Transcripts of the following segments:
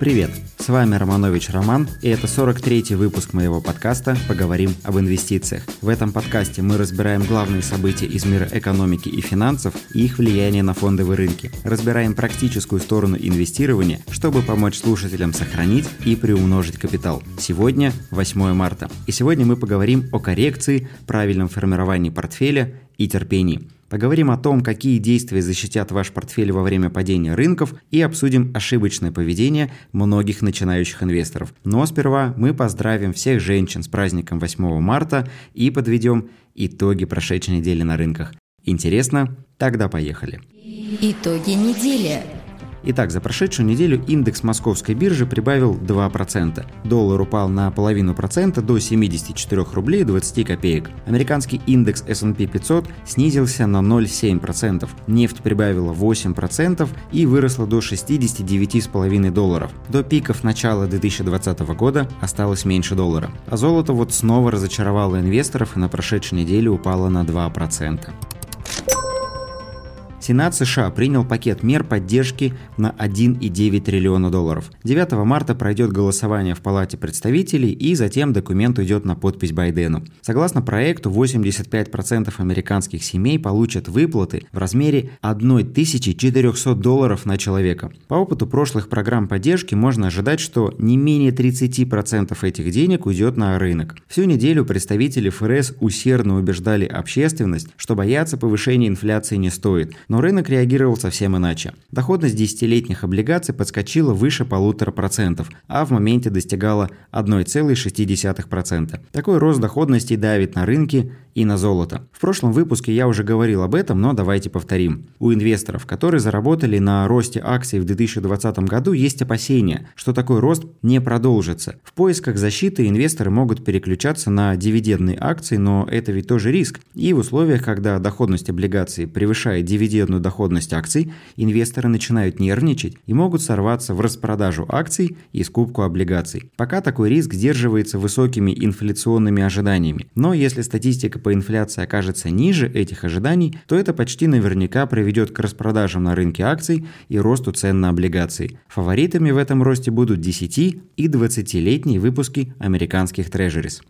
Привет! С вами Романович Роман, и это 43-й выпуск моего подкаста «Поговорим об инвестициях». В этом подкасте мы разбираем главные события из мира экономики и финансов и их влияние на фондовые рынки. Разбираем практическую сторону инвестирования, чтобы помочь слушателям сохранить и приумножить капитал. Сегодня 8 марта, и сегодня мы поговорим о коррекции, правильном формировании портфеля и терпении – Поговорим о том, какие действия защитят ваш портфель во время падения рынков и обсудим ошибочное поведение многих начинающих инвесторов. Но сперва мы поздравим всех женщин с праздником 8 марта и подведем итоги прошедшей недели на рынках. Интересно? Тогда поехали. Итоги недели. Итак, за прошедшую неделю индекс московской биржи прибавил 2%. Доллар упал на половину процента до 74 рублей 20 копеек. Американский индекс S&P 500 снизился на 0,7%. Нефть прибавила 8% и выросла до 69,5 долларов. До пиков начала 2020 года осталось меньше доллара. А золото вот снова разочаровало инвесторов и на прошедшей неделе упало на 2%. Сенат США принял пакет мер поддержки на 1,9 триллиона долларов. 9 марта пройдет голосование в Палате представителей и затем документ уйдет на подпись Байдену. Согласно проекту, 85% американских семей получат выплаты в размере 1400 долларов на человека. По опыту прошлых программ поддержки можно ожидать, что не менее 30% этих денег уйдет на рынок. Всю неделю представители ФРС усердно убеждали общественность, что бояться повышения инфляции не стоит, но но рынок реагировал совсем иначе. Доходность десятилетних облигаций подскочила выше полутора процентов, а в моменте достигала 1,6%. Такой рост доходности давит на рынки и на золото. В прошлом выпуске я уже говорил об этом, но давайте повторим. У инвесторов, которые заработали на росте акций в 2020 году, есть опасения, что такой рост не продолжится. В поисках защиты инвесторы могут переключаться на дивидендные акции, но это ведь тоже риск. И в условиях, когда доходность облигаций превышает дивидендную доходность акций, инвесторы начинают нервничать и могут сорваться в распродажу акций и скупку облигаций. Пока такой риск сдерживается высокими инфляционными ожиданиями. Но если статистика по инфляции окажется ниже этих ожиданий, то это почти наверняка приведет к распродажам на рынке акций и росту цен на облигации. Фаворитами в этом росте будут 10 и 20-летние выпуски американских трежерис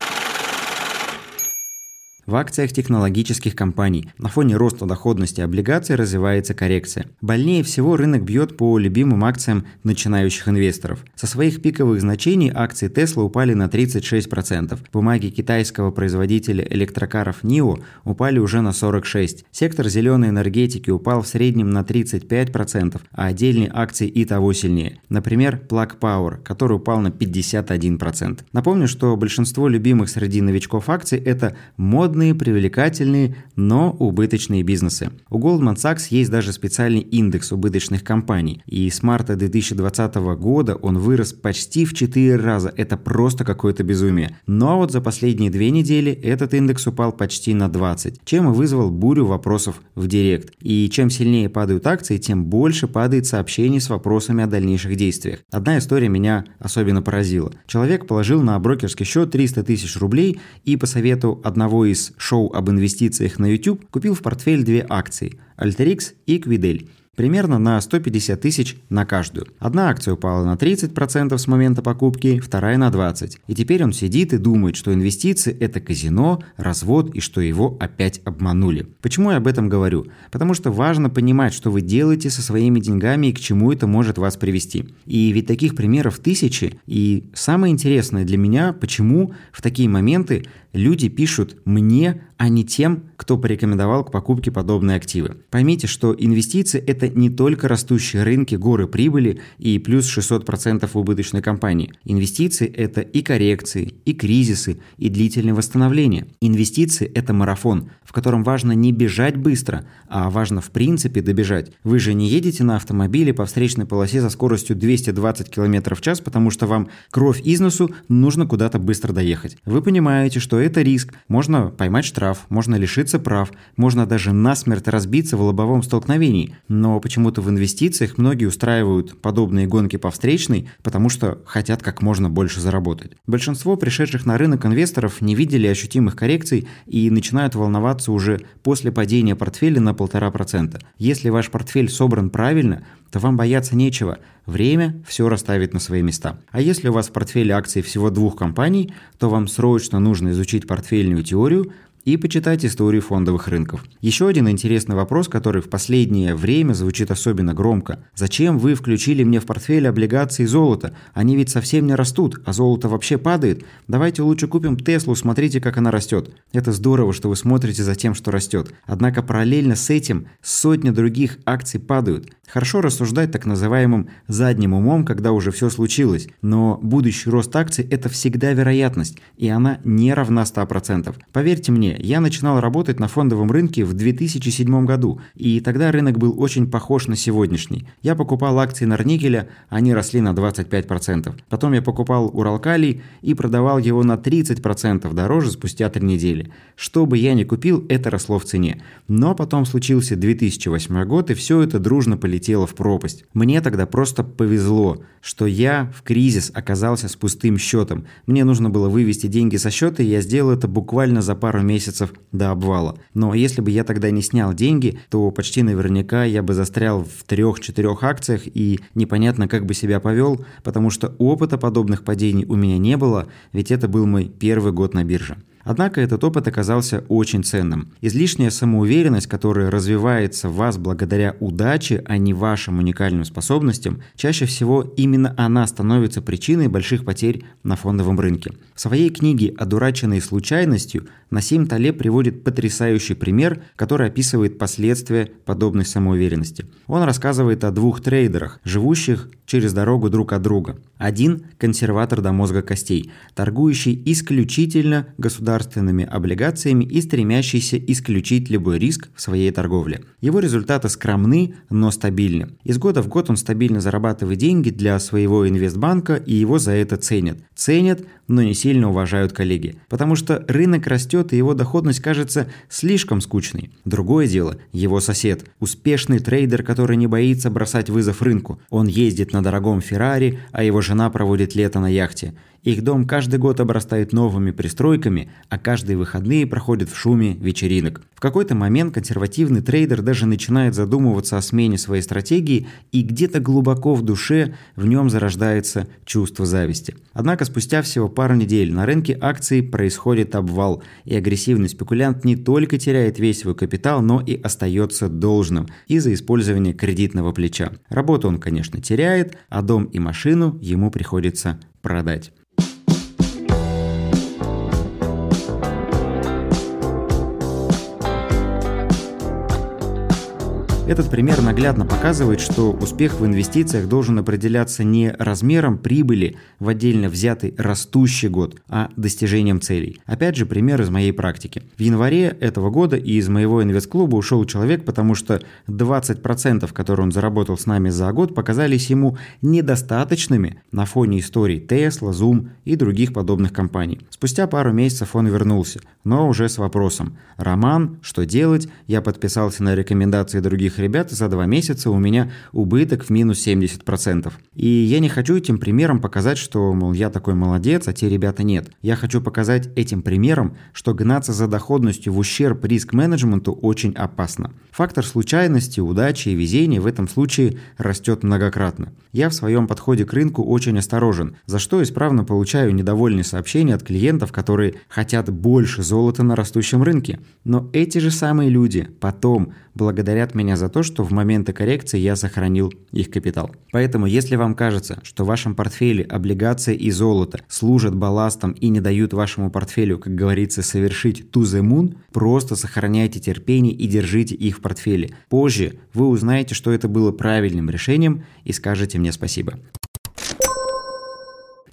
в акциях технологических компаний. На фоне роста доходности облигаций развивается коррекция. Больнее всего рынок бьет по любимым акциям начинающих инвесторов. Со своих пиковых значений акции Tesla упали на 36%. Бумаги китайского производителя электрокаров NIO упали уже на 46%. Сектор зеленой энергетики упал в среднем на 35%, а отдельные акции и того сильнее. Например, Plug Power, который упал на 51%. Напомню, что большинство любимых среди новичков акций это модные доходные, привлекательные, но убыточные бизнесы. У Goldman Sachs есть даже специальный индекс убыточных компаний, и с марта 2020 года он вырос почти в 4 раза. Это просто какое-то безумие. Но вот за последние две недели этот индекс упал почти на 20, чем и вызвал бурю вопросов в директ. И чем сильнее падают акции, тем больше падает сообщений с вопросами о дальнейших действиях. Одна история меня особенно поразила. Человек положил на брокерский счет 300 тысяч рублей и по совету одного из шоу об инвестициях на YouTube купил в портфель две акции – Alterix и Quidel примерно на 150 тысяч на каждую. Одна акция упала на 30% с момента покупки, вторая на 20%. И теперь он сидит и думает, что инвестиции – это казино, развод и что его опять обманули. Почему я об этом говорю? Потому что важно понимать, что вы делаете со своими деньгами и к чему это может вас привести. И ведь таких примеров тысячи. И самое интересное для меня, почему в такие моменты люди пишут мне, а не тем, кто порекомендовал к покупке подобные активы. Поймите, что инвестиции – это не только растущие рынки, горы прибыли и плюс 600% в убыточной компании. Инвестиции – это и коррекции, и кризисы, и длительное восстановление. Инвестиции – это марафон, в котором важно не бежать быстро, а важно в принципе добежать. Вы же не едете на автомобиле по встречной полосе со скоростью 220 км в час, потому что вам кровь из носу нужно куда-то быстро доехать. Вы понимаете, что это риск, можно поймать штраф, можно лишиться прав, можно даже насмерть разбиться в лобовом столкновении. Но почему-то в инвестициях многие устраивают подобные гонки по встречной, потому что хотят как можно больше заработать. Большинство пришедших на рынок инвесторов не видели ощутимых коррекций и начинают волноваться уже после падения портфеля на 1,5%. Если ваш портфель собран правильно, то вам бояться нечего. Время все расставит на свои места. А если у вас в портфеле акций всего двух компаний, то вам срочно нужно изучить портфельную теорию, и почитать историю фондовых рынков. Еще один интересный вопрос, который в последнее время звучит особенно громко. Зачем вы включили мне в портфель облигации золота? Они ведь совсем не растут, а золото вообще падает. Давайте лучше купим Теслу, смотрите, как она растет. Это здорово, что вы смотрите за тем, что растет. Однако параллельно с этим сотни других акций падают. Хорошо рассуждать так называемым задним умом, когда уже все случилось, но будущий рост акций – это всегда вероятность, и она не равна 100%. Поверьте мне, я начинал работать на фондовом рынке в 2007 году, и тогда рынок был очень похож на сегодняшний. Я покупал акции Норникеля, они росли на 25%. Потом я покупал Уралкалий и продавал его на 30% дороже спустя 3 недели. Что бы я ни купил, это росло в цене. Но потом случился 2008 год, и все это дружно полетело в пропасть. Мне тогда просто повезло, что я в кризис оказался с пустым счетом. Мне нужно было вывести деньги со счета, и я сделал это буквально за пару месяцев до обвала. Но если бы я тогда не снял деньги, то почти наверняка я бы застрял в трех-четырех акциях и непонятно как бы себя повел, потому что опыта подобных падений у меня не было, ведь это был мой первый год на бирже. Однако этот опыт оказался очень ценным. Излишняя самоуверенность, которая развивается в вас благодаря удаче, а не вашим уникальным способностям, чаще всего именно она становится причиной больших потерь на фондовом рынке. В своей книге «Одураченные случайностью» Насим Талеб приводит потрясающий пример, который описывает последствия подобной самоуверенности. Он рассказывает о двух трейдерах, живущих через дорогу друг от друга. Один – консерватор до мозга костей, торгующий исключительно государственными облигациями и стремящийся исключить любой риск в своей торговле. Его результаты скромны, но стабильны. Из года в год он стабильно зарабатывает деньги для своего инвестбанка и его за это ценят. Ценят, но не сильно уважают коллеги. Потому что рынок растет и его доходность кажется слишком скучной. Другое дело – его сосед. Успешный трейдер, который не боится бросать вызов рынку. Он ездит на дорогом Феррари, а его жена проводит лето на яхте. Их дом каждый год обрастает новыми пристройками, а каждые выходные проходят в шуме вечеринок. В какой-то момент консервативный трейдер даже начинает задумываться о смене своей стратегии, и где-то глубоко в душе в нем зарождается чувство зависти. Однако спустя всего пару недель на рынке акций происходит обвал, и агрессивный спекулянт не только теряет весь свой капитал, но и остается должным из-за использования кредитного плеча. Работу он, конечно, теряет, а дом и машину ему приходится продать. Этот пример наглядно показывает, что успех в инвестициях должен определяться не размером прибыли в отдельно взятый растущий год, а достижением целей. Опять же, пример из моей практики. В январе этого года из моего инвест-клуба ушел человек, потому что 20%, которые он заработал с нами за год, показались ему недостаточными на фоне историй Tesla, Zoom и других подобных компаний. Спустя пару месяцев он вернулся, но уже с вопросом «Роман, что делать? Я подписался на рекомендации других ребят, за два месяца у меня убыток в минус 70%. И я не хочу этим примером показать, что, мол, я такой молодец, а те ребята нет. Я хочу показать этим примером, что гнаться за доходностью в ущерб риск-менеджменту очень опасно. Фактор случайности, удачи и везения в этом случае растет многократно. Я в своем подходе к рынку очень осторожен, за что исправно получаю недовольные сообщения от клиентов, которые хотят больше золота на растущем рынке. Но эти же самые люди потом благодарят меня за то, что в моменты коррекции я сохранил их капитал. Поэтому, если вам кажется, что в вашем портфеле облигации и золото служат балластом и не дают вашему портфелю, как говорится, совершить to the moon, просто сохраняйте терпение и держите их в портфеле. Позже вы узнаете, что это было правильным решением и скажете мне спасибо.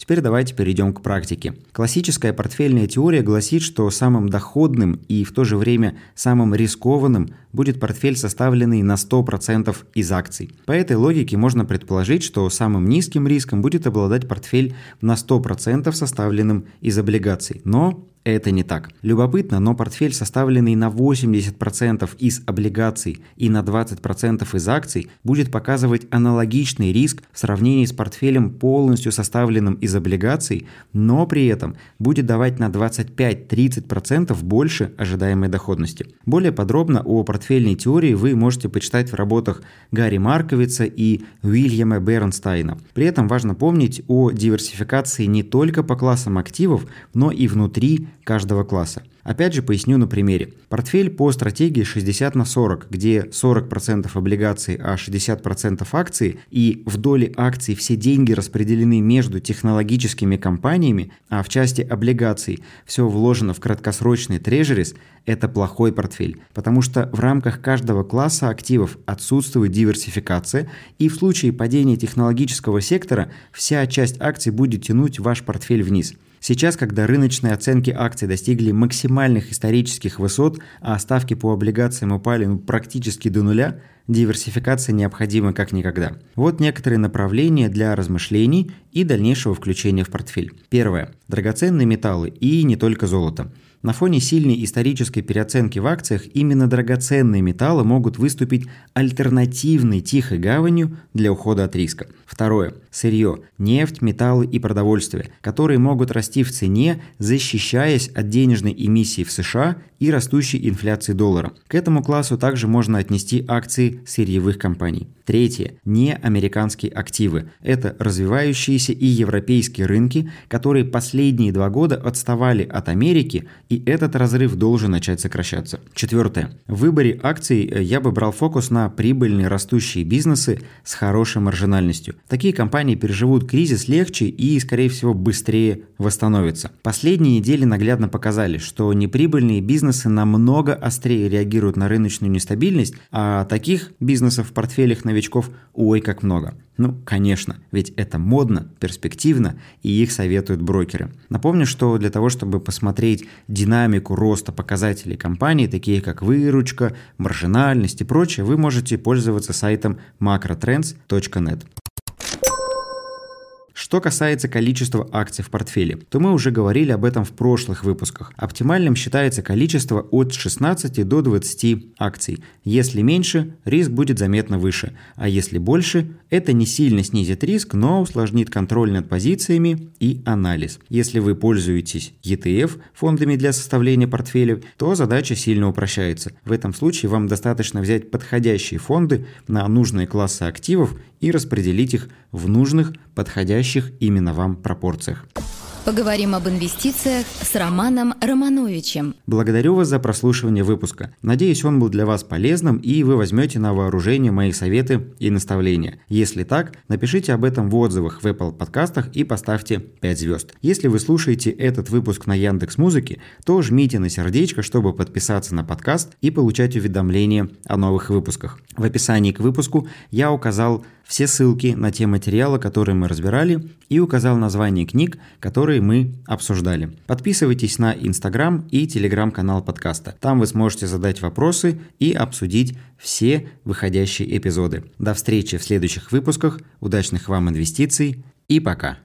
Теперь давайте перейдем к практике. Классическая портфельная теория гласит, что самым доходным и в то же время самым рискованным будет портфель, составленный на 100% из акций. По этой логике можно предположить, что самым низким риском будет обладать портфель на 100% составленным из облигаций. Но Это не так. Любопытно, но портфель, составленный на 80% из облигаций и на 20% из акций, будет показывать аналогичный риск в сравнении с портфелем полностью составленным из облигаций, но при этом будет давать на 25-30% больше ожидаемой доходности. Более подробно о портфельной теории вы можете почитать в работах Гарри Марковица и Уильяма Бернстайна. При этом важно помнить о диверсификации не только по классам активов, но и внутри каждого класса. Опять же поясню на примере. Портфель по стратегии 60 на 40, где 40% облигаций, а 60% акций, и в доле акций все деньги распределены между технологическими компаниями, а в части облигаций все вложено в краткосрочный трежерис, это плохой портфель, потому что в рамках каждого класса активов отсутствует диверсификация, и в случае падения технологического сектора вся часть акций будет тянуть ваш портфель вниз. Сейчас, когда рыночные оценки акций достигли максимальных исторических высот, а ставки по облигациям упали ну, практически до нуля, диверсификация необходима как никогда. Вот некоторые направления для размышлений и дальнейшего включения в портфель. Первое. Драгоценные металлы и не только золото. На фоне сильной исторической переоценки в акциях именно драгоценные металлы могут выступить альтернативной тихой гаванью для ухода от риска. Второе. Сырье, нефть, металлы и продовольствие, которые могут расти в цене, защищаясь от денежной эмиссии в США и растущей инфляции доллара. К этому классу также можно отнести акции сырьевых компаний. Третье. Неамериканские активы. Это развивающиеся и европейские рынки, которые последние два года отставали от Америки, и этот разрыв должен начать сокращаться. Четвертое. В выборе акций э, я бы брал фокус на прибыльные растущие бизнесы с хорошей маржинальностью. Такие компании переживут кризис легче и, скорее всего, быстрее восстановятся. Последние недели наглядно показали, что неприбыльные бизнесы намного острее реагируют на рыночную нестабильность, а таких бизнесов в портфелях новичков ой как много. Ну, конечно, ведь это модно, перспективно, и их советуют брокеры. Напомню, что для того, чтобы посмотреть динамику роста показателей компании, такие как выручка, маржинальность и прочее, вы можете пользоваться сайтом macrotrends.net. Что касается количества акций в портфеле, то мы уже говорили об этом в прошлых выпусках. Оптимальным считается количество от 16 до 20 акций. Если меньше, риск будет заметно выше, а если больше, это не сильно снизит риск, но усложнит контроль над позициями и анализ. Если вы пользуетесь ETF, фондами для составления портфеля, то задача сильно упрощается. В этом случае вам достаточно взять подходящие фонды на нужные классы активов и распределить их в нужных, подходящих именно вам пропорциях. Поговорим об инвестициях с Романом Романовичем. Благодарю вас за прослушивание выпуска. Надеюсь, он был для вас полезным и вы возьмете на вооружение мои советы и наставления. Если так, напишите об этом в отзывах в Apple подкастах и поставьте 5 звезд. Если вы слушаете этот выпуск на Яндекс Музыке, то жмите на сердечко, чтобы подписаться на подкаст и получать уведомления о новых выпусках. В описании к выпуску я указал все ссылки на те материалы, которые мы разбирали, и указал название книг, которые мы обсуждали. Подписывайтесь на Инстаграм и Телеграм-канал подкаста. Там вы сможете задать вопросы и обсудить все выходящие эпизоды. До встречи в следующих выпусках. Удачных вам инвестиций и пока!